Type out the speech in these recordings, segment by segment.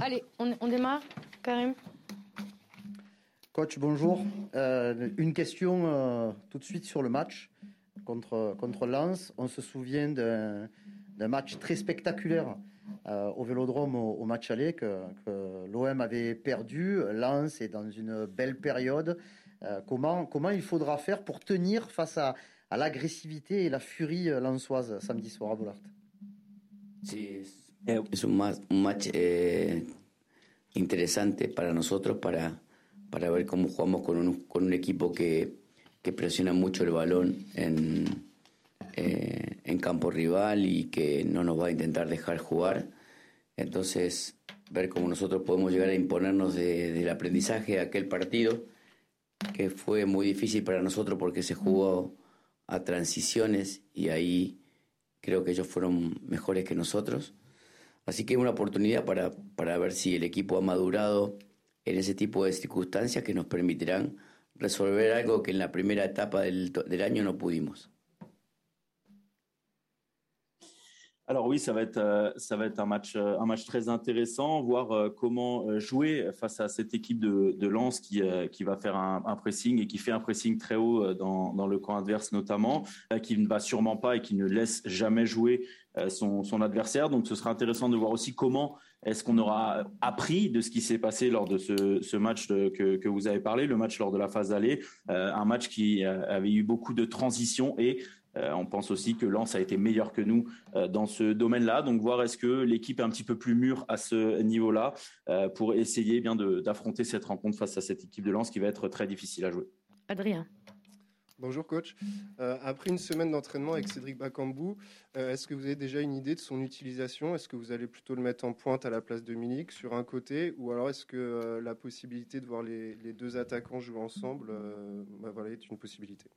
Allez, on, on démarre, Karim Coach, bonjour. Euh, une question euh, tout de suite sur le match contre, contre Lens. On se souvient d'un match très spectaculaire euh, au Vélodrome au, match aller que, que l'OM avait perdu. Lens est dans une belle période. comment, comment il faudra faire pour tenir face à, à l'agressivité et la furie lensoise samedi soir à Bollard? Es un, un match eh, interesante para nosotros, para, para ver cómo jugamos con un, con un equipo que, que presiona mucho el balón en, eh, en campo rival y que no nos va a intentar dejar jugar. Entonces, ver cómo nosotros podemos llegar a imponernos de, del aprendizaje de aquel partido, que fue muy difícil para nosotros porque se jugó a transiciones y ahí creo que ellos fueron mejores que nosotros. Así que es una oportunidad para, para ver si el equipo ha madurado en ese tipo de circunstancias que nos permitirán resolver algo que en la primera etapa del, del año no pudimos. Alors oui, ça va être euh, ça va être un match euh, un match très intéressant, voir euh, comment jouer face à cette équipe de, de Lens qui qui va faire un, un, pressing et qui fait un pressing très haut dans, dans le camp adverse notamment, qui ne va sûrement pas et qui ne laisse jamais jouer son, son adversaire. Donc ce sera intéressant de voir aussi comment est-ce qu'on aura appris de ce qui s'est passé lors de ce, match que, vous avez parlé, le match lors de la phase d'aller, un match qui avait eu beaucoup de transitions et euh, on pense aussi que Lens a été meilleur que nous euh, dans ce domaine-là. Donc voir est-ce que l'équipe est un petit peu plus mûre à ce niveau-là euh, pour essayer bien d'affronter cette rencontre face à cette équipe de Lens qui va être très difficile à jouer. Adrien. Bonjour coach. après une semaine d'entraînement avec Cédric Bakambou, est-ce que vous avez déjà une idée de son utilisation? Est-ce que vous allez plutôt le mettre en pointe à la place de Milik sur un côté? Ou alors est-ce que la possibilité de voir les, deux attaquants jouer ensemble bah, est une possibilité?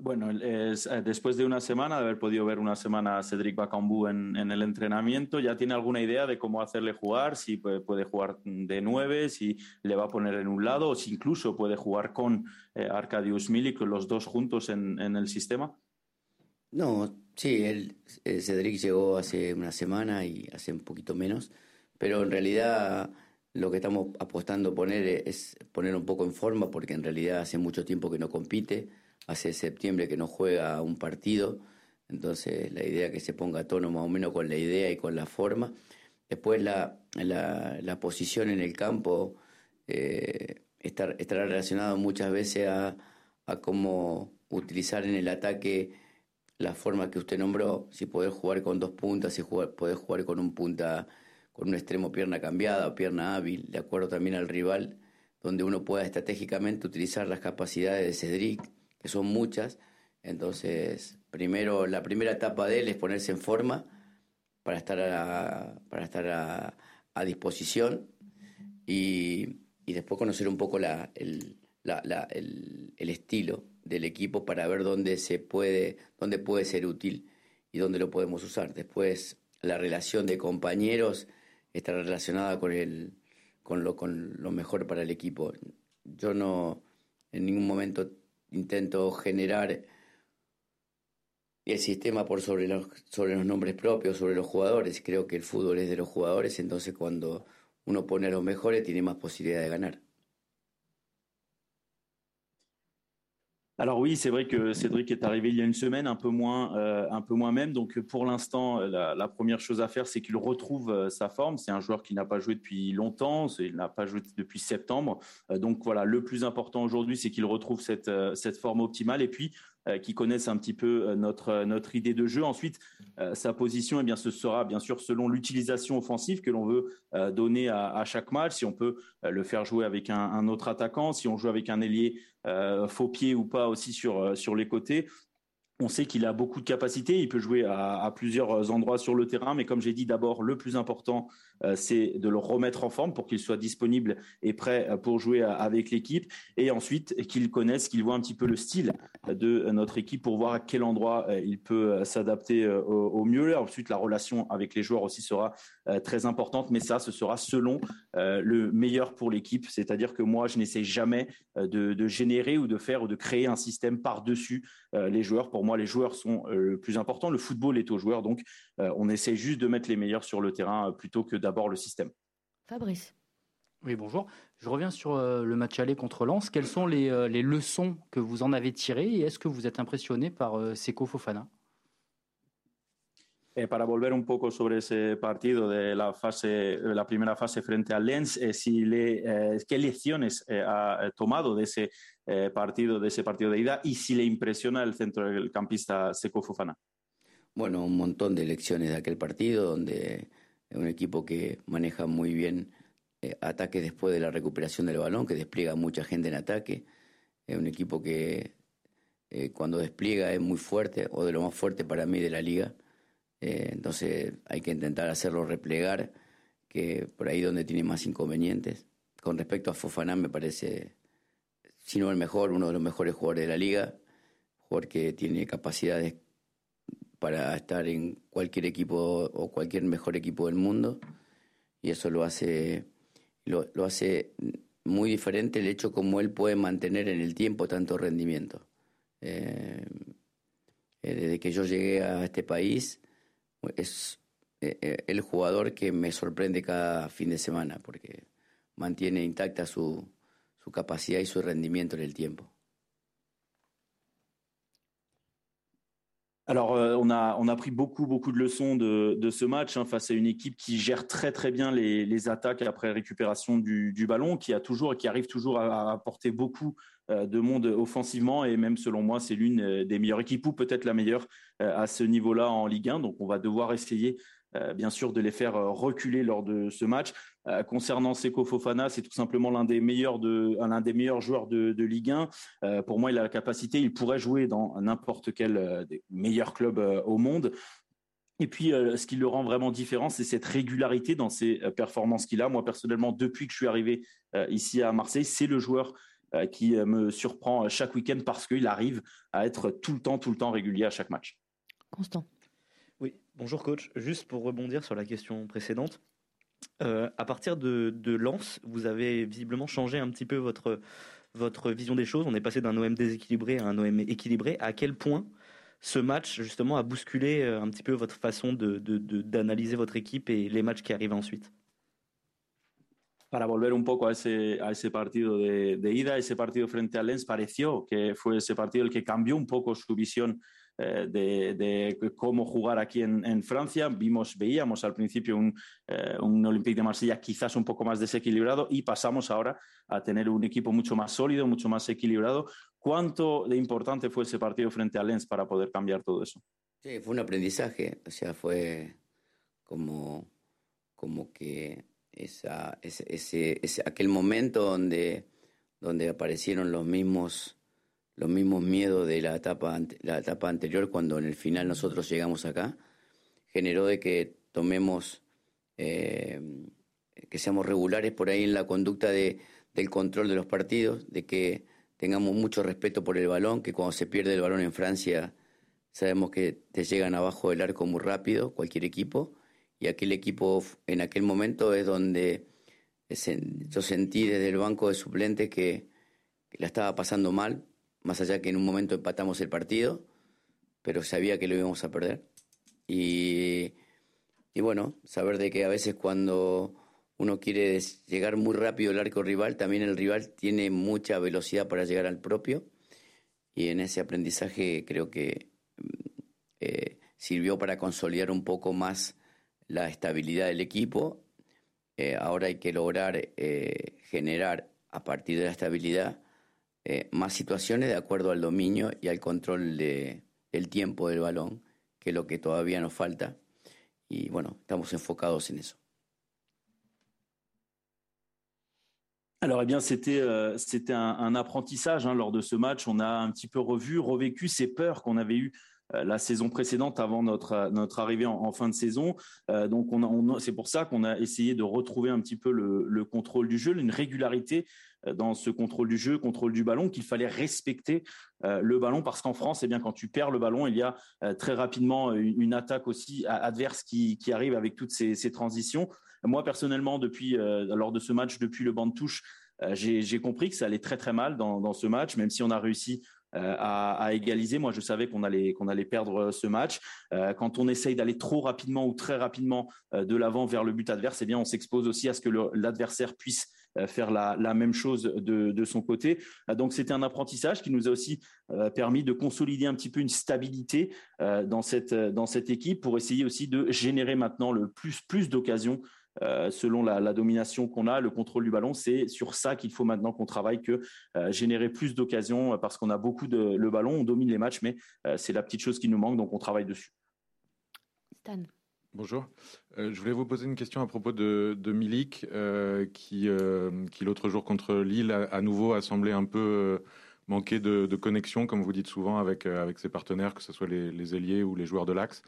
Bueno, es, eh, después de una semana, de haber podido ver una semana a Cedric Bakambu en, en, el entrenamiento, ¿ya tiene alguna idea de cómo hacerle jugar? Si puede, jugar de nueve, si le va a poner en un lado o si incluso puede jugar con eh, Arkadiusz Milik, los dos juntos en, en, el sistema. No, sí, él, eh, Cedric llegó hace una semana y hace un poquito menos, pero en realidad lo que estamos apostando poner es poner un poco en forma porque en realidad hace mucho tiempo que no compite hace septiembre que no juega un partido, entonces la idea es que se ponga a tono más o menos con la idea y con la forma. Después la, la, posición en el campo eh, estará relacionado muchas veces a, a, cómo utilizar en el ataque la forma que usted nombró, si poder jugar con dos puntas, si poder jugar con un punta, con un extremo pierna cambiada o pierna hábil, de acuerdo también al rival, donde uno pueda estratégicamente utilizar las capacidades de Cedric que son muchas. Entonces, primero, la primera etapa de él es ponerse en forma para estar a, para estar a, disposición y, y, después conocer un poco la, el, la, el, el, estilo del equipo para ver dónde se puede, dónde puede ser útil y dónde lo podemos usar. Después, la relación de compañeros estará relacionada con el, con lo, con lo mejor para el equipo. Yo no en ningún momento intento generar el sistema por sobre los, sobre los nombres propios, sobre los jugadores. Creo que el fútbol es de los jugadores, entonces cuando uno pone a los mejores tiene más posibilidad de ganar. Alors oui, c'est vrai que Cédric est arrivé il y a une semaine, un peu moins, euh, un peu moins même. Donc pour l'instant, la, la, première chose à faire, c'est qu'il retrouve euh, sa forme. C'est un joueur qui n'a pas joué depuis longtemps, il n'a pas joué depuis septembre. Euh, donc voilà, le plus important aujourd'hui, c'est qu'il retrouve cette, euh, cette forme optimale. Et puis euh, qui connaissent un petit peu euh, notre, euh, notre idée de jeu. Ensuite, sa position, eh bien, ce sera bien sûr selon l'utilisation offensive que l'on veut donner à, à, chaque match. Si on peut le faire jouer avec un, un, autre attaquant, si on joue avec un ailier faux pied ou pas aussi sur, sur les côtés. On sait qu'il a beaucoup de capacités, il peut jouer à, plusieurs endroits sur le terrain, mais comme j'ai dit d'abord, le plus important, euh, c'est de le remettre en forme pour qu'il soit disponible et prêt euh, pour jouer euh, avec l'équipe, et ensuite qu'il connaisse, qu'il voit un petit peu le style de notre équipe pour voir à quel endroit il peut s'adapter au, mieux. Ensuite, la relation avec les joueurs aussi sera très importante, mais ça, ce sera selon le meilleur pour l'équipe, c'est-à-dire que moi, je n'essaie jamais de générer ou de faire ou de créer un système par-dessus les joueurs. Pour moi, les joueurs sont le plus important. Le football est aux joueurs, donc on essaie juste de mettre les meilleurs sur le terrain plutôt que d'abord le système. Fabrice. Oui, bonjour. Je reviens sur le match aller contre Lens. Quelles sont les, les leçons que vous en avez tirées et est-ce que vous êtes impressionné par Seko Fofana? Eh, para volver un poco sobre ese partido de la fase, la primera fase frente al Lens, eh, si le, eh, qué lecciones ha tomado de ese partido, de ese partido de ida, y si le impresiona el centro del campista Seco Fofana. Bueno, un montón de lecciones de aquel partido, donde es un equipo que maneja muy bien ataques después de la recuperación del balón, que despliega mucha gente en ataque. Es un equipo que cuando despliega es muy fuerte, o de lo más fuerte para mí de la liga. Eh, entonces hay que intentar hacerlo replegar, que por ahí donde tiene más inconvenientes. Con respecto a Fofana, me parece, si no el mejor, uno de los mejores jugadores de la liga, jugador que tiene capacidades para estar en cualquier equipo o cualquier mejor equipo del mundo. Y eso lo hace, lo, lo hace muy diferente el hecho como él puede mantener en el tiempo tanto rendimiento. Eh, eh desde que yo llegué a este país, es eh, eh, el jugador que me sorprende cada fin de semana porque mantiene intacta su, su capacidad y su rendimiento en el tiempo. Alors, euh, on, a, on a pris beaucoup, beaucoup de leçons de, de ce match hein, face à une équipe qui gère très, très bien les, les attaques après récupération du, du, ballon, qui a toujours, qui arrive toujours à, apporter beaucoup de monde offensivement. Et même, selon moi, c'est l'une euh, des meilleures équipes ou peut-être la meilleure euh, à ce niveau-là en Ligue 1. Donc, on va devoir essayer euh, bien sûr de les faire euh, reculer lors de ce match. Euh, concernant Seko Fofana, c'est tout simplement l'un des meilleurs de l'un des meilleurs joueurs de, Ligue 1. pour moi, il a la capacité, il pourrait jouer dans n'importe quel des meilleurs clubs au monde. Et puis, euh, ce qui le rend vraiment différent, c'est cette régularité dans ses euh, performances qu'il a. Moi, personnellement, depuis que je suis arrivé euh, ici à Marseille, c'est le joueur qui me surprend chaque week-end parce qu'il arrive à être tout le temps, tout le temps régulier à chaque match. Constant. Bonjour coach, juste pour rebondir sur la question précédente, euh, à partir de, de Lens, vous avez visiblement changé un petit peu votre, votre vision des choses. On est passé d'un OM déséquilibré à un OM équilibré. À quel point ce match justement a bousculé euh, un petit peu votre façon d'analyser de, de, votre équipe et les matchs qui arrivent ensuite? Para volver un poco a ese, a ese partido de, de, ida, ese partido frente al Lens, pareció que fue ese partido el que cambió un poco su visión Eh, de, cómo jugar aquí en, Francia. Vimos, veíamos al principio un, eh, un, Olympique de Marsella quizás un poco más desequilibrado y pasamos ahora a tener un equipo mucho más sólido, mucho más equilibrado. ¿Cuánto de importante fue ese partido frente a Lens para poder cambiar todo eso? Sí, fue un aprendizaje, o sea, fue como, como que esa, ese, ese, ese, aquel momento donde, donde aparecieron los mismos los mismos miedos de la etapa, la etapa anterior cuando en el final nosotros llegamos acá, generó de que tomemos, eh, que seamos regulares por ahí en la conducta de, del control de los partidos, de que tengamos mucho respeto por el balón, que cuando se pierde el balón en Francia sabemos que te llegan abajo del arco muy rápido, cualquier equipo, y aquel equipo en aquel momento es donde yo sentí desde el banco de suplentes que la estaba pasando mal, más allá que en un momento empatamos el partido, pero sabía que lo íbamos a perder. Y, y bueno, saber de que a veces cuando uno quiere llegar muy rápido al arco rival, también el rival tiene mucha velocidad para llegar al propio. Y en ese aprendizaje creo que mm, eh, sirvió para consolidar un poco más la estabilidad del equipo. Eh, ahora hay que lograr eh, generar a partir de la estabilidad eh, más situaciones de acuerdo al dominio y al control de, del tiempo del balón, que es lo que todavía nos falta. Y bueno, estamos enfocados en eso. Alors, eh bien, c'était euh, c'était un, un, apprentissage hein, lors de ce match. On a un petit peu revu, revécu ces peurs qu'on avait eues la saison précédente avant notre notre arrivée en, fin de saison. Euh, donc, on, on c'est pour ça qu'on a essayé de retrouver un petit peu le, le contrôle du jeu, une régularité euh, dans ce contrôle du jeu, contrôle du ballon, qu'il fallait respecter euh, le ballon parce qu'en France, eh bien, quand tu perds le ballon, il y a euh, très rapidement une, attaque aussi adverse qui, arrive avec toutes ces, transitions. Moi, personnellement, depuis lors de ce match, depuis le banc de touche, j'ai compris que ça allait très très mal dans, ce match, même si on a réussi à, égaliser. Moi, je savais qu'on allait qu'on allait perdre ce match. quand on essaye d'aller trop rapidement ou très rapidement de l'avant vers le but adverse, eh bien, on s'expose aussi à ce que l'adversaire puisse faire la, la, même chose de, de son côté. donc, c'était un apprentissage qui nous a aussi permis de consolider un petit peu une stabilité dans cette dans cette équipe pour essayer aussi de générer maintenant le plus plus d'occasions euh, selon la, domination qu'on a, le contrôle du ballon, c'est sur ça qu'il faut maintenant qu'on travaille, que euh, générer plus d'occasions euh, parce qu'on a beaucoup de le ballon, on domine les matchs, mais c'est la petite chose qui nous manque, donc on travaille dessus. Stan. Bonjour. je voulais vous poser une question à propos de, Milik, qui, qui l'autre jour contre Lille, à, nouveau, a semblé un peu manquer de, connexion, comme vous dites souvent, avec, avec ses partenaires, que ce soit les, les ailiers ou les joueurs de l'axe.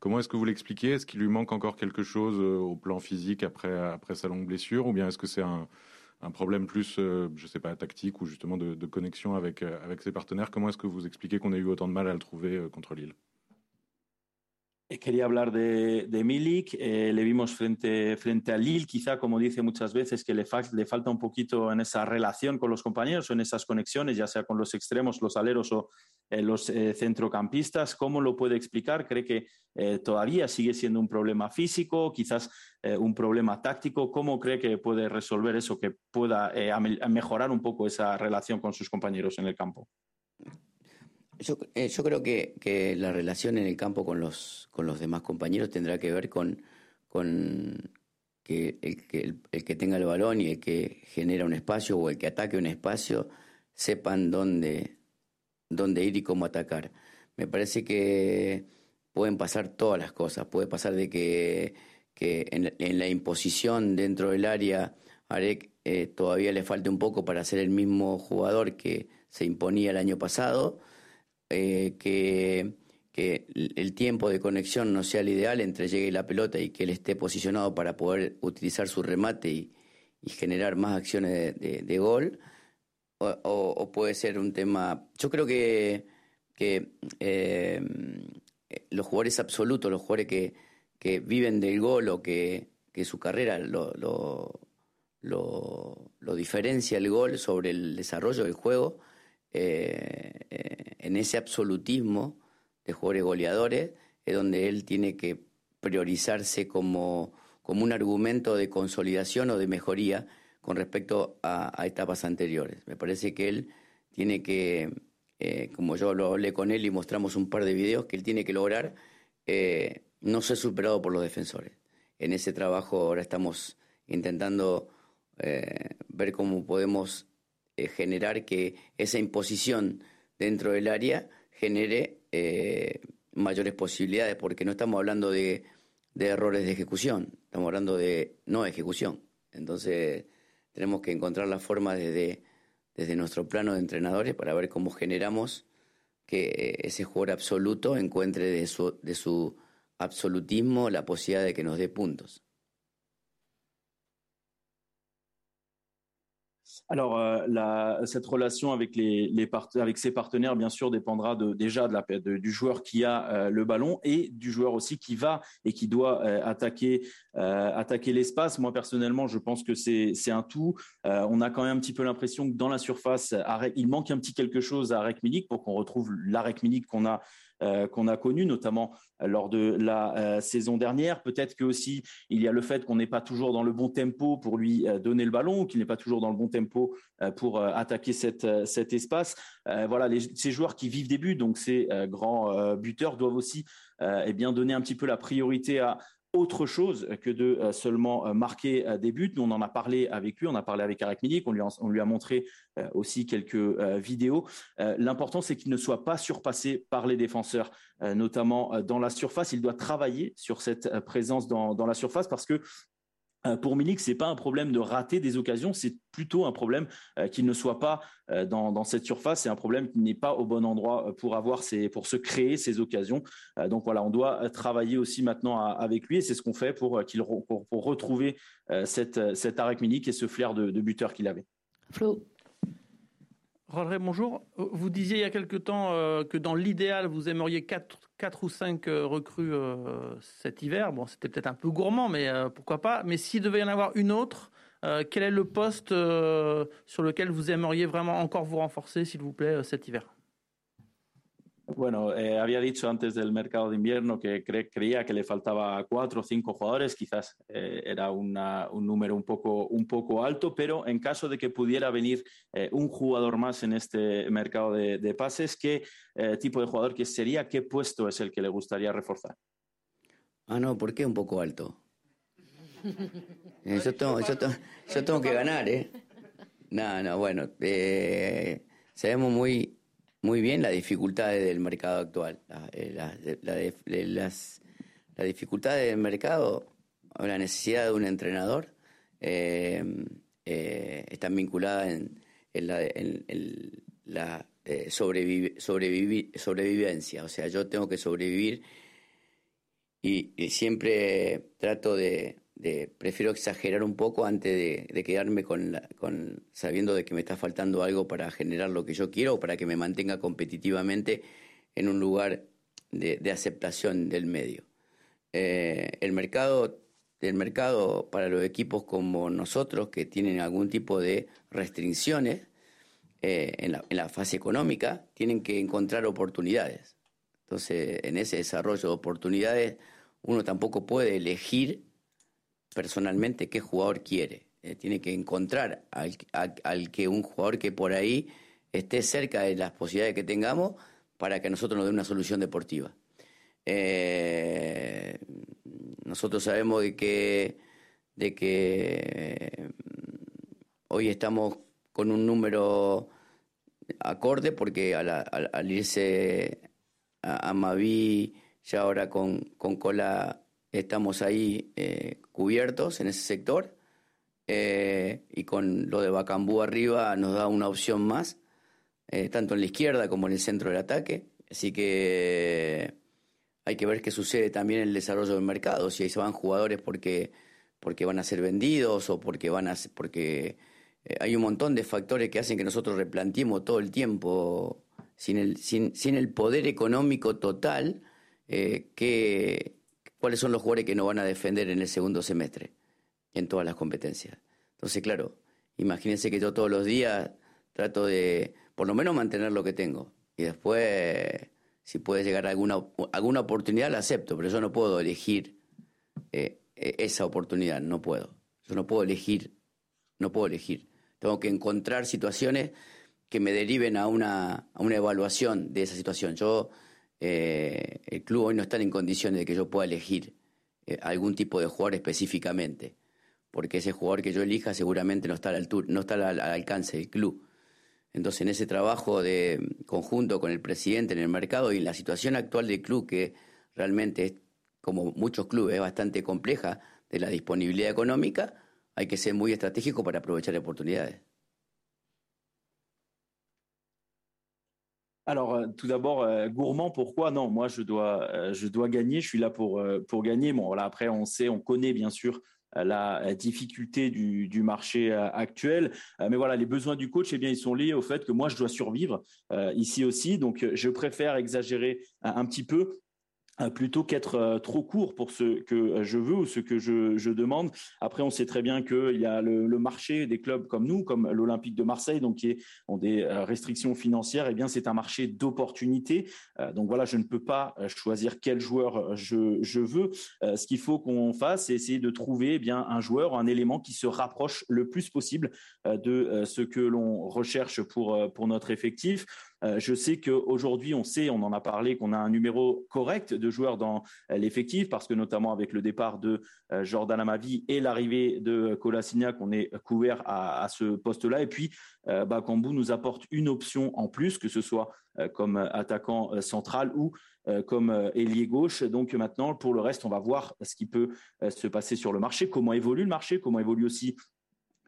Comment est-ce que vous l'expliquez? Est-ce qu'il lui manque encore quelque chose euh, au plan physique après, après sa longue blessure? Ou bien est-ce que c'est un, problème plus, euh, je ne sais pas, tactique ou justement de, connexion avec, euh, avec ses partenaires? Comment est-ce que vous expliquez qu'on ait eu autant de mal à le trouver contre Lille? Quería hablar de, Milik, eh, le vimos frente, frente a Lille, quizá como dice muchas veces que le, le, falta un poquito en esa relación con los compañeros o en esas conexiones, ya sea con los extremos, los aleros o eh, los centrocampistas. ¿Cómo lo puede explicar? ¿Cree que todavía sigue siendo un problema físico, quizás un problema táctico? ¿Cómo cree que puede resolver eso, que pueda mejorar un poco esa relación con sus compañeros en el campo? Yo, eh, yo creo que, la relación en el campo con los, con los demás compañeros tendrá que ver con, con que, el, que el, que tenga el balón y el que genera un espacio o el que ataque un espacio sepan dónde, dónde ir y cómo atacar. Me parece que pueden pasar todas las cosas. Puede pasar de que, que en, en, la imposición dentro del área Arek eh, todavía le falte un poco para ser el mismo jugador que se imponía el año pasado eh, que, que, el tiempo de conexión no sea el ideal entre llegue la pelota y que él esté posicionado para poder utilizar su remate y, generar más acciones de, gol, o, puede ser un tema... Yo creo que, que eh, los jugadores absolutos, los jugadores que, que viven del gol o que, que su carrera lo, lo, lo diferencia el gol sobre el desarrollo del juego, eh, eh, en ese absolutismo de jugadores goleadores, es donde él tiene que priorizarse como, como un argumento de consolidación o de mejoría con respecto a, etapas anteriores. Me parece que él tiene que, eh, como yo lo hablé con él y mostramos un par de videos, que él tiene que lograr no ser superado por los defensores. En ese trabajo ahora estamos intentando ver cómo podemos eh, generar que esa imposición dentro del área genere eh, mayores posibilidades, porque no estamos hablando de, errores de ejecución, estamos hablando de no ejecución. Entonces tenemos que encontrar la forma desde, desde nuestro plano de entrenadores para ver cómo generamos que ese jugador absoluto encuentre de su, de su absolutismo la posibilidad de que nos dé puntos. Alors, euh, cette relation avec, ses partenaires, bien sûr, dépendra déjà la, du joueur qui a euh, le ballon et du joueur aussi qui va et qui doit euh, attaquer, l'espace. Moi, personnellement, je pense que c'est un tout. on a quand même un petit peu l'impression que dans la surface, il manque un petit quelque chose à Milik pour qu'on retrouve Milik qu'on a euh, qu'on a connu, notamment euh, lors de la euh, saison dernière. Peut-être que aussi il y a le fait qu'on n'est pas toujours dans le bon tempo pour lui donner le ballon, qu'il n'est pas toujours dans le bon tempo pour attaquer cet espace. voilà, ces joueurs qui vivent des buts, donc ces grands buteurs, doivent aussi eh bien donner un petit peu la priorité à, autre chose que de euh, seulement euh, marquer euh, des buts. Nous, on en a parlé avec lui, on a parlé avec Arek Milik, on lui, a, montré aussi quelques vidéos. L'important, c'est qu'il ne soit pas surpassé par les défenseurs, notamment dans la surface. Il doit travailler sur cette présence dans, la surface parce que pour Milik, c'est pas un problème de rater des occasions, c'est plutôt un problème euh, qu'il ne soit pas euh, dans, cette surface. C'est un problème qu'il n'est pas au bon endroit pour avoir pour se créer ces occasions. donc voilà, on doit travailler aussi maintenant avec lui et c'est ce qu'on fait pour qu'il pour, retrouver cette cet Arek Milik et ce flair de, de buteur qu'il avait. Flo. Rodré, bonjour. Vous disiez il y a quelque temps que dans l'idéal, vous aimeriez quatre quatre ou cinq euh, recrues euh, cet hiver. Bon, c'était peut-être un peu gourmand, mais euh, pourquoi pas. Mais s'il devait y en avoir une autre, quel est le poste sur lequel vous aimeriez vraiment encore vous renforcer, s'il vous plaît, cet hiver? Bueno, eh, había dicho antes del mercado de invierno que cre creía que le faltaba cuatro o cinco jugadores, quizás eh, era una, un número un poco, un poco alto, pero en caso de que pudiera venir eh, un jugador más en este mercado de, pases, ¿qué tipo de jugador que sería? ¿Qué puesto es el que le gustaría reforzar? Ah, no, ¿por qué un poco alto? Yo, tengo, yo, tengo, yo tengo que ganar, ¿eh? No, no, bueno, sabemos muy, muy bien las dificultades del mercado actual. La, eh, la, la, las, dificultades del mercado, la necesidad de un entrenador, eh, eh, están vinculadas en, en la, en, en la eh, sobrevivencia. O sea, yo tengo que sobrevivir y siempre trato de, de, prefiero exagerar un poco antes de, quedarme con, la, con, sabiendo de que me está faltando algo para generar lo que yo quiero o para que me mantenga competitivamente en un lugar de, de aceptación del medio. Eh, el mercado el mercado para los equipos como nosotros que tienen algún tipo de restricciones eh, en, la, en la fase económica tienen que encontrar oportunidades. Entonces, en ese desarrollo de oportunidades, uno tampoco puede elegir personalmente qué jugador quiere. Eh, tiene que encontrar al, que un jugador que por ahí esté cerca de las posibilidades que tengamos para que nosotros nos dé una solución deportiva. Eh, nosotros sabemos de que, de que hoy estamos con un número acorde porque al irse a, a Maví, ya ahora con, con Cola estamos ahí eh, cubiertos en ese sector eh, y con lo de Bacambú arriba nos da una opción más, eh, tanto en la izquierda como en el centro del ataque. Así que hay que ver qué sucede también en el desarrollo del mercado, si ahí se van jugadores porque, porque van a ser vendidos o porque van a porque hay un montón de factores que hacen que nosotros replanteemos todo el tiempo sin el, sin, sin el poder económico total que, cuáles son los jugadores que nos van a defender en el segundo semestre, en todas las competencias. Entonces, claro, imagínense que yo todos los días trato de, por lo menos, mantener lo que tengo. Y después, si puede llegar alguna, alguna oportunidad, la acepto, pero yo no puedo elegir eh, esa oportunidad, no puedo. Yo no puedo elegir, no puedo elegir. Tengo que encontrar situaciones que me deriven a una, a una evaluación de esa situación. Yo eh, el club hoy no está en condiciones de que yo pueda elegir eh, algún tipo de jugador específicamente, porque ese jugador que yo elija seguramente no está, al altura, no está al, al, alcance del club. Entonces, en ese trabajo de conjunto con el presidente en el mercado y en la situación actual del club, que realmente es, como muchos clubes, es bastante compleja de la disponibilidad económica, hay que ser muy estratégico para aprovechar oportunidades. Alors, euh, tout d'abord, euh, gourmand, pourquoi? Non, moi, je dois, euh, je dois gagner. Je suis là pour, gagner. Bon, voilà, après, on sait, on connaît bien sûr la difficulté du, marché actuel. mais voilà, les besoins du coach, eh bien, ils sont liés au fait que moi, je dois survivre ici aussi. Donc, je préfère exagérer un, petit peu plutôt qu'être euh, trop court pour ce que je veux ou ce que je, demande. Après, on sait très bien qu'il y a le, marché des clubs comme nous, comme l'Olympique de Marseille, donc qui ont des euh, restrictions financières. Bien, c'est un marché d'opportunités. donc voilà, je ne peux pas choisir quel joueur je, veux. ce qu'il faut qu'on fasse, c'est essayer de trouver eh bien un joueur, un élément qui se rapproche le plus possible de ce que l'on recherche pour notre effectif. Euh, je sais qu'aujourd'hui, on sait, on en a parlé, qu'on a un numéro correct de joueurs dans euh, l'effectif, parce que notamment avec le départ de euh, Jordan Amavi et l'arrivée de Colassignac, on est couvert à, à ce poste-là. Et puis, Bakambu nous apporte une option en plus, que ce soit comme attaquant central ou comme ailier gauche. Donc maintenant, pour le reste, on va voir ce qui peut se passer sur le marché, comment évolue le marché, comment évolue aussi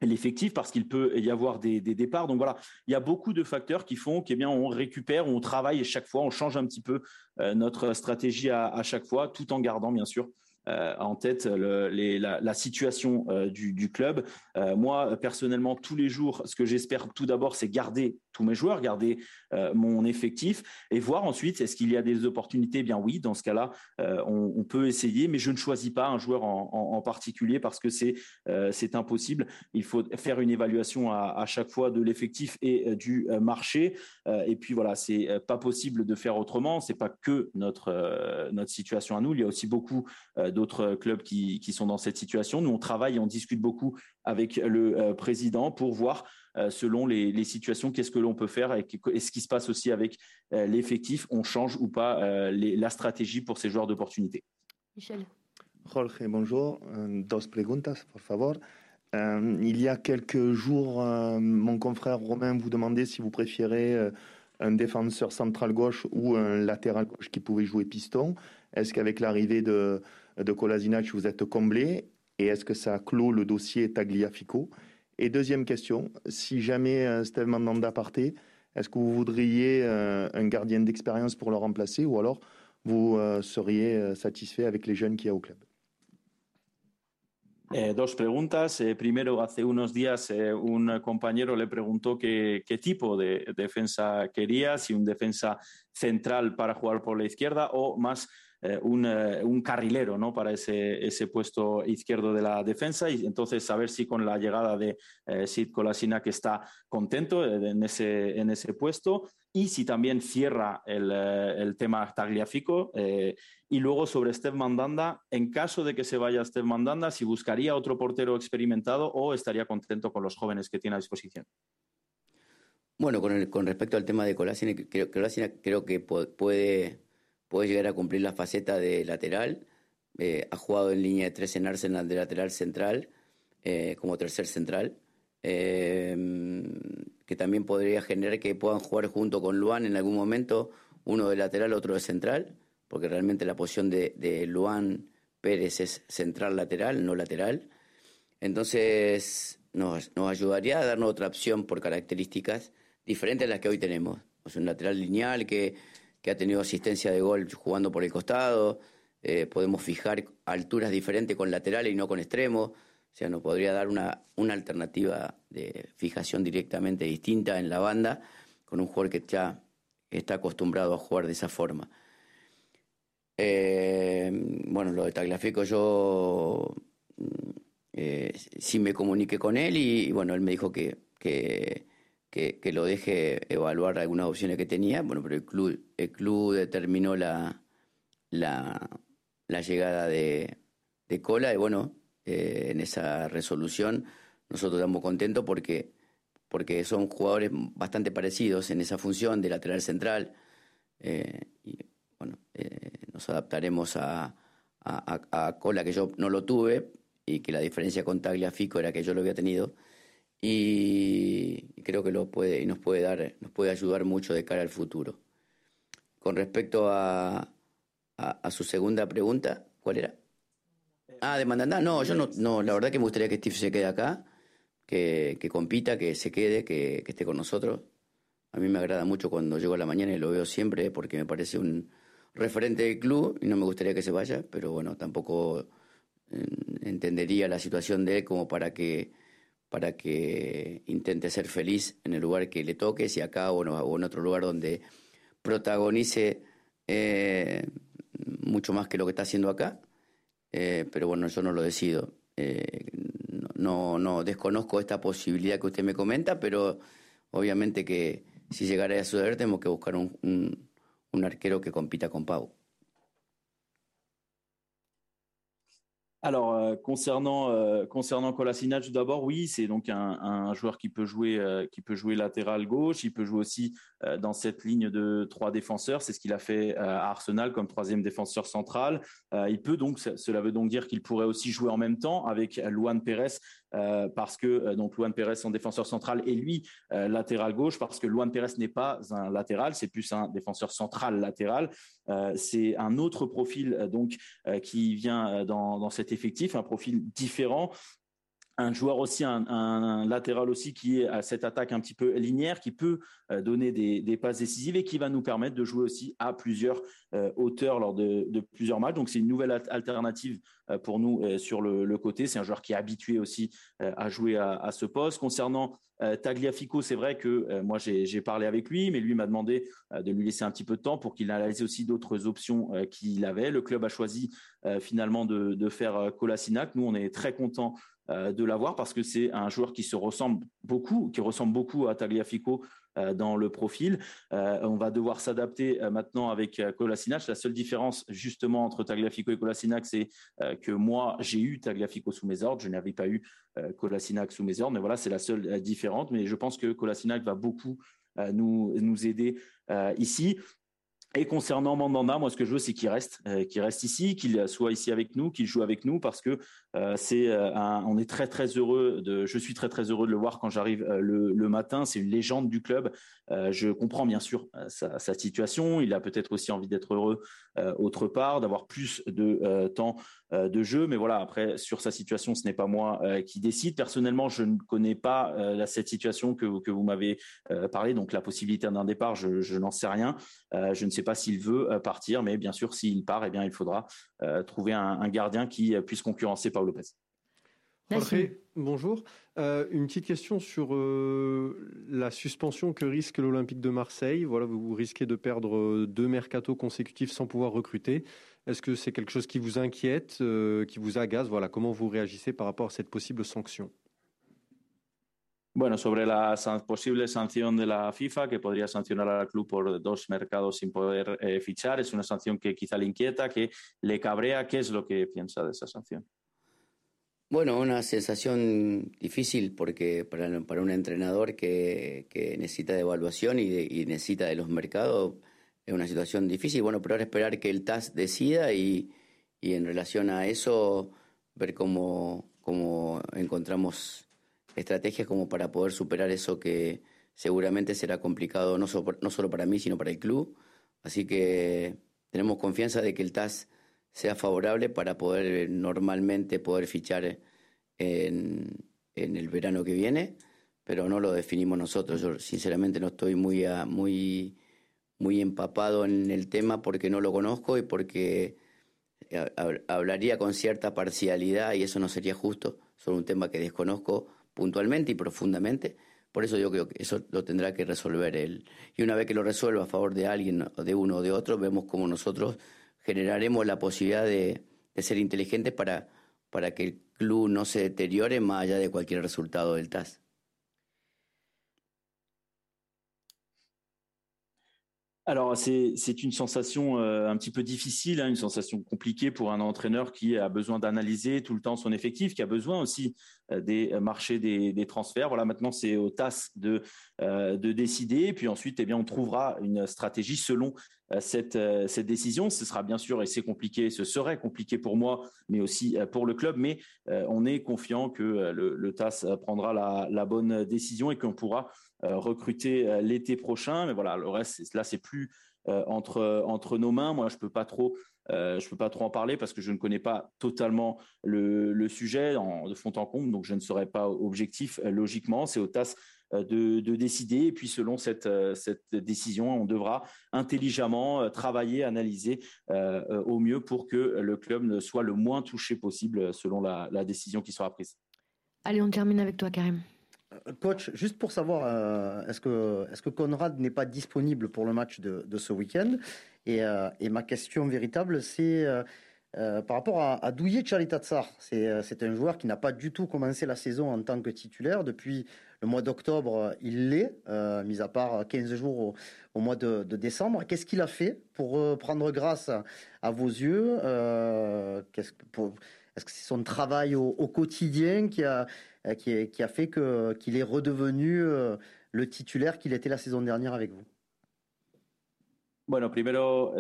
l'effectif parce qu'il peut y avoir des, départs. Donc voilà, il y a beaucoup de facteurs qui font qu'on bien on récupère, on travaille chaque fois, on change un petit peu euh, notre stratégie à, chaque fois, tout en gardant bien sûr euh, en tête la, situation euh, du, club. Moi personnellement, tous les jours, ce que j'espère tout d'abord, c'est garder mes joueurs, garder mon effectif et voir ensuite est-ce qu'il y a des opportunités? Eh bien oui, dans ce cas-là, on, peut essayer, mais je ne choisis pas un joueur en, particulier parce que c'est c'est impossible. Il faut faire une évaluation à, à chaque fois de l'effectif et du marché. et puis voilà, c'est pas possible de faire autrement. C'est pas que notre notre situation à nous. Il y a aussi beaucoup d'autres clubs qui, qui sont dans cette situation. Nous, on travaille on discute beaucoup avec le président pour voir selon les, les situations qu'est-ce que l'on peut faire et, et, ce qui se passe aussi avec l'effectif. On change ou pas les, la stratégie pour ces joueurs d'opportunité. Michel. Jorge, bonjour. Dos preguntas, por favor. Euh, il y a quelques jours, euh, mon confrère Romain vous demandait si vous préférez euh, un défenseur central gauche ou un latéral gauche qui pouvait jouer piston. Est-ce qu'avec l'arrivée de, de Kolasinac, vous êtes comblé? Et est-ce que ça clôt le dossier Tagliafico? Et deuxième question, si jamais Steve Mandanda partait, est-ce que vous voudriez un gardien d'expérience pour le remplacer ou alors vous seriez satisfait avec les jeunes qu'il y a au club? Eh, dos preguntas. Eh, primero, hace unos días eh, un compañero le preguntó qué, qué, tipo de defensa quería, si un defensa central para jugar por la izquierda o más eh, un, eh, un, carrilero ¿no? para ese, puesto izquierdo de la defensa. Y entonces, saber si con la llegada de eh, Sid Kolasina, que está contento en ese, en ese puesto, y si también cierra el, tema Tagliafico. Y luego sobre Steve Mandanda, en caso de que se vaya Steve Mandanda, si buscaría otro portero experimentado o estaría contento con los jóvenes que tiene a disposición. Bueno, con, el, con respecto al tema de Colasina, creo, creo que puede, puede llegar a cumplir la faceta de lateral. Eh, ha jugado en línea de tres en Arsenal de lateral central, eh, como tercer central. Eh, que también podría generar que puedan jugar junto con Luan en algún momento, uno de lateral, otro de central porque realmente la posición de, de Luan Pérez es central lateral, no lateral. Entonces nos, ayudaría a darnos otra opción por características diferentes a las que hoy tenemos. O un lateral lineal que, que ha tenido asistencia de gol jugando por el costado. Eh, podemos fijar alturas diferentes con laterales y no con extremos. O sea, nos podría dar una, una alternativa de fijación directamente distinta en la banda con un jugador que ya está acostumbrado a jugar de esa forma. Eh, bueno, lo de Tagliafico yo mm, eh, sí me comuniqué con él y, bueno, él me dijo que, que, que, lo deje evaluar algunas opciones que tenía, bueno, pero el club, el club determinó la, la, la llegada de, de, Cola y bueno, eh, en esa resolución nosotros estamos contentos porque, porque son jugadores bastante parecidos en esa función de lateral central. Eh, y, bueno, eh, nos adaptaremos a, a, a, Cola, que yo no lo tuve, y que la diferencia con Tagliafico era que yo lo había tenido. Y creo que lo puede, y nos puede dar, nos puede ayudar mucho de cara al futuro. Con respecto a, a, su segunda pregunta, ¿cuál era? Ah, de Mandanda. No, yo no, no, la verdad que me gustaría que Steve se quede acá, que, que compita, que se quede, que, que esté con nosotros. A mí me agrada mucho cuando llego a la mañana y lo veo siempre porque me parece un, referente del club y no me gustaría que se vaya, pero bueno, tampoco eh, entendería la situación de él como para que para que intente ser feliz en el lugar que le toque, si acá o, en otro lugar donde protagonice eh, mucho más que lo que está haciendo acá. Eh, pero bueno, yo no lo decido. Eh, no, no desconozco esta posibilidad que usted me comenta, pero obviamente que si llegara a suceder tenemos que buscar un, un un arquero que compita con Pau. Alors euh, concernant euh, concernant tout d'abord, oui, c'est donc un, joueur qui peut jouer euh, qui peut jouer latéral gauche, il peut jouer aussi euh, dans cette ligne de trois défenseurs, c'est ce qu'il a fait à Arsenal comme troisième défenseur central. Il peut donc cela veut donc dire qu'il pourrait aussi jouer en même temps avec Luan Pérez parce que donc Luan Pérez son défenseur central et lui latéral gauche parce que Luan Pérez n'est pas un latéral, c'est plus un défenseur central latéral. c'est un autre profil donc qui vient dans, dans cette effectif, un profil différent un joueur aussi, un, latéral aussi qui est à cette attaque un petit peu linéaire, qui peut euh, donner des, passes décisives et qui va nous permettre de jouer aussi à plusieurs euh, hauteurs lors de, plusieurs matchs. Donc c'est une nouvelle alternative euh, pour nous sur le, côté. C'est un joueur qui est habitué aussi à jouer à, ce poste. Concernant Tagliafico, c'est vrai que moi j'ai parlé avec lui, mais lui m'a demandé de lui laisser un petit peu de temps pour qu'il analyse aussi d'autres options qu'il avait. Le club a choisi finalement de, de faire Colasinac. Nous, on est très contents de l'avoir parce que c'est un joueur qui se ressemble beaucoup, qui ressemble beaucoup à Tagliafico euh, dans le profil. Euh, on va devoir s'adapter maintenant avec Kolasinac. La seule différence justement entre Tagliafico et Kolasinac, c'est que moi j'ai eu Tagliafico sous mes ordres, je n'avais pas eu Kolasinac sous mes ordres. Mais voilà, c'est la seule différence. Mais je pense que Kolasinac va beaucoup nous, nous aider ici. Et concernant Mandanda, moi, ce que je veux, c'est qu'il reste, euh, qu'il reste ici, qu'il soit ici avec nous, qu'il joue avec nous, parce que euh, c'est, euh, on est très très heureux de, je suis très très heureux de le voir quand j'arrive le, matin. C'est une légende du club. je comprends bien sûr sa, situation. Il a peut-être aussi envie d'être heureux autre part, d'avoir plus de temps de jeu. Mais voilà, après sur sa situation, ce n'est pas moi qui décide. Personnellement, je ne connais pas cette situation que, vous m'avez parlé, donc la possibilité d'un départ, je, n'en sais rien. je ne sais pas s'il veut euh, partir, mais bien sûr, s'il part, eh il faudra euh, trouver un, gardien qui euh, puisse concurrencer Paul Lopez. Bonjour. une petite question sur la suspension que risque l'Olympique de Marseille. Voilà, vous risquez de perdre deux mercatos consécutifs sans pouvoir recruter. Est-ce que c'est quelque chose qui vous inquiète, qui vous agace? Voilà, comment vous réagissez par rapport à cette possible sanction? Bueno, sobre la posible sanción de la FIFA, que podría sancionar al club por dos mercados sin poder eh, fichar, es una sanción que quizá le inquieta, que le cabrea. ¿Qué es lo que piensa de esa sanción? Bueno, una sensación difícil porque para, para un entrenador que, necesita de evaluación y, necesita de los mercados es una situación difícil. Bueno, pero ahora esperar que el TAS decida y, y en relación a eso ver cómo, cómo encontramos estrategias como para poder superar eso que seguramente será complicado no, no solo para mí, sino para el club. Así que tenemos confianza de que el TAS sea favorable para poder eh, normalmente poder fichar en, el verano que viene, pero no lo definimos nosotros. Yo sinceramente no estoy muy, muy, muy empapado en el tema porque no lo conozco y porque eh, hablaría con cierta parcialidad y eso no sería justo sobre un tema que desconozco puntualmente y profundamente. Por eso yo creo que eso lo tendrá que resolver él. Y una vez que lo resuelva a favor de alguien, de uno o de otro, vemos cómo nosotros generaremos la posibilidad de, ser inteligentes para, para que el club no se deteriore más allá de cualquier resultado del TAS. Alors c'est une sensation euh, un petit peu difficile, hein, une sensation compliquée pour un entraîneur qui a besoin d'analyser tout le temps son effectif, qui a besoin aussi euh, des marchés des, transferts. Voilà, maintenant c'est au TAS de euh, de décider, puis ensuite eh bien on trouvera une stratégie selon cette cette décision. Ce sera bien sûr et c'est compliqué, ce serait compliqué pour moi, mais aussi pour le club. Mais on est confiant que le, TAS prendra la, bonne décision et qu'on pourra euh, recruter euh, l'été prochain. Mais voilà, le reste, là, c'est plus euh, entre entre nos mains. Moi, je peux pas trop. je peux pas trop en parler parce que je ne connais pas totalement le, sujet de fond en comble, donc je ne serai pas objectif logiquement. C'est au TAS de, décider et puis selon cette, cette décision, on devra intelligemment travailler, analyser au mieux pour que le club soit le moins touché possible selon la, la décision qui sera prise. Allez, on termine avec toi, Karim. Euh, coach, juste pour savoir, euh, est-ce que, est Conrad n'est pas disponible pour le match de, ce week-end? Euh, et, ma question véritable, c'est par rapport à, à Douye Tchalitatsar. C'est un joueur qui n'a pas du tout commencé la saison en tant que titulaire. Depuis le mois d'octobre, il l'est, mis à part 15 jours au, mois de, décembre. Qu'est-ce qu'il a fait pour prendre grâce à, vos yeux? Est-ce que c'est son travail au, quotidien qui a euh, qui, a fait qu'il est redevenu euh, le titulaire qu'il était la saison dernière avec vous Bueno, primero,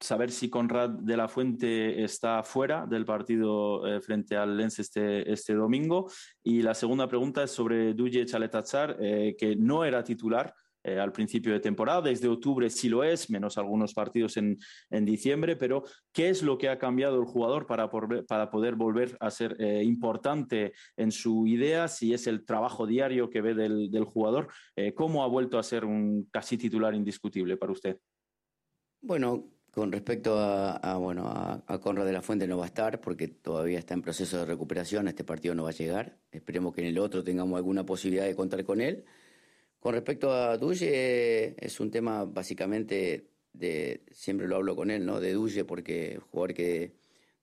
saber si Conrad de la Fuente está fuera del partido eh, frente al Lens este, este domingo. Y la segunda pregunta es sobre Duje Chaletatzar, eh, que no era titular eh, al principio de temporada. Desde octubre sí lo es, menos algunos partidos en, en diciembre, pero ¿qué es lo que ha cambiado el jugador para, para poder volver a ser eh, importante en su idea? Si es el trabajo diario que ve del, del jugador, eh, ¿cómo ha vuelto a ser un casi titular indiscutible para usted? Bueno, con respecto a, bueno, a, Conrad de la Fuente no va a estar porque todavía está en proceso de recuperación, este partido no va a llegar. Esperemos que en el otro tengamos alguna posibilidad de contar con él. Con respecto a Duye, es un tema básicamente de, siempre lo hablo con él, ¿no? De Duye porque jugador que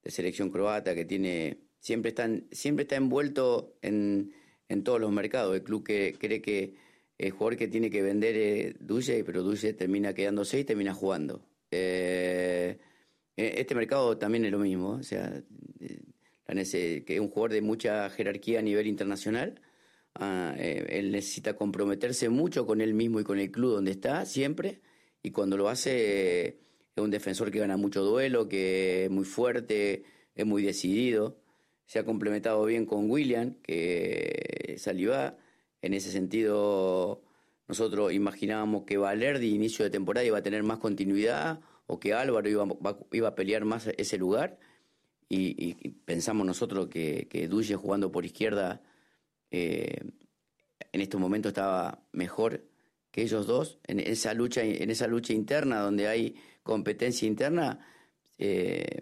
de selección croata que tiene, siempre está, siempre está envuelto en, en todos los mercados. El club que cree que el jugador que tiene que vender es Duye, pero Duye termina quedándose y termina jugando. Eh, este mercado también es lo mismo, o sea, eh, que es un jugador de mucha jerarquía a nivel internacional. Ah, eh, él necesita comprometerse mucho con él mismo y con el club donde está siempre y cuando lo hace es un defensor que gana mucho duelo, que es muy fuerte, es muy decidido. Se ha complementado bien con William, que salió En ese sentido, nosotros imaginábamos que Valer de inicio de temporada iba a tener más continuidad o que Álvaro iba, iba a pelear más ese lugar. Y, pensamos nosotros que, que jugando por izquierda eh, en estos momentos estaba mejor que ellos dos. En esa lucha, en esa lucha interna donde hay competencia interna, eh,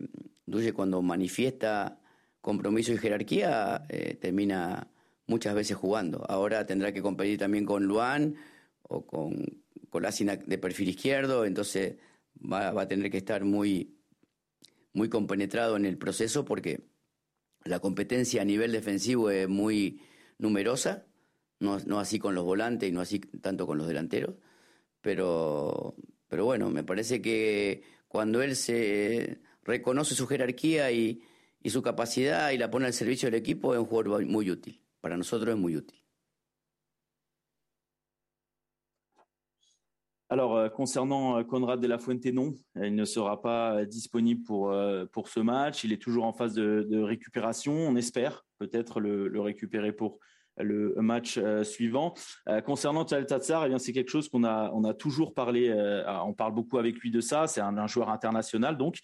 Duye cuando manifiesta compromiso y jerarquía eh, termina muchas veces jugando. Ahora tendrá que competir también con Luan o con Colasina de perfil izquierdo, entonces va, a tener que estar muy, muy compenetrado en el proceso porque la competencia a nivel defensivo es muy numerosa, no, no así con los volantes y no así tanto con los delanteros, pero, pero bueno, me parece que cuando él se reconoce su jerarquía y, y su capacidad y la pone al servicio del equipo, es un jugador muy útil. Para nosotros es muy útil. Alors, euh, concernant euh, Conrad de la Fuente, non, il ne sera pas euh, disponible pour, pour ce match. Il est toujours en phase de, récupération. On espère peut-être le, récupérer pour le match suivant. concernant Tal Tatsar, eh bien, c'est quelque chose qu'on a, on a toujours parlé, on parle beaucoup avec lui de ça. C'est un, joueur international, donc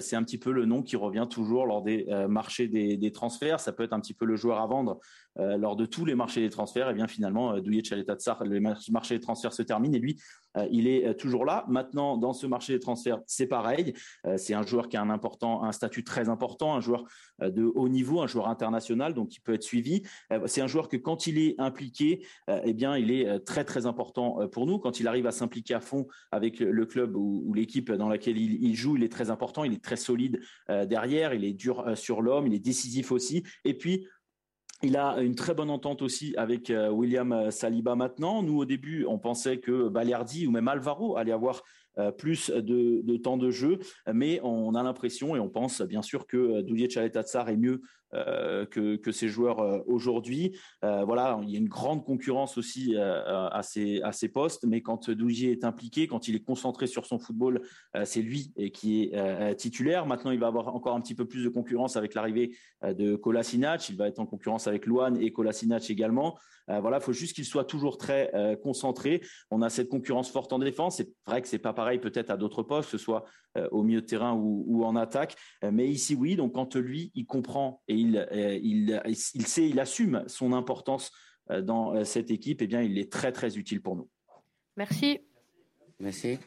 c'est un petit peu le nom qui revient toujours lors des marchés des, transferts. Ça peut être un petit peu le joueur à vendre lors de tous les marchés des transferts. Et eh bien finalement, Douye Tatsar, le marché des transferts se termine et lui, euh, il est euh, toujours là. Maintenant, dans ce marché des transferts, c'est pareil. Euh, c'est un joueur qui a un important, un statut très important, un joueur de haut niveau, un joueur international, donc il peut être suivi. C'est un joueur que quand il est impliqué, eh bien, il est très très important pour nous. Quand il arrive à s'impliquer à fond avec le club ou, l'équipe dans laquelle il, joue, il est très important. Il est très solide derrière. Il est dur sur l'homme. Il est décisif aussi. Et puis il a une très bonne entente aussi avec euh, William euh, Saliba maintenant. Nous, au début, on pensait que Balerdi ou même Alvaro allaient avoir euh, plus de, temps de jeu, mais on a l'impression et on pense bien sûr que Doulier Chaletatsar est mieux euh, que, que, ces joueurs euh, aujourd'hui. voilà, il y a une grande concurrence aussi à, ces, postes, mais quand Dougier est impliqué, quand il est concentré sur son football, c'est lui qui est titulaire. Maintenant, il va avoir encore un petit peu plus de concurrence avec l'arrivée de Kolasinac. Il va être en concurrence avec Luan et Kolasinac également. voilà, il faut juste qu'il soit toujours très concentré. On a cette concurrence forte en défense. C'est vrai que c'est pas pareil peut-être à d'autres postes, que ce soit euh, au milieu de terrain ou, en attaque. Euh, mais ici, oui. Donc, quand lui, il comprend et il, euh, il, il sait, il assume son importance dans cette équipe, eh bien, il est très, très utile pour nous. Merci. Merci.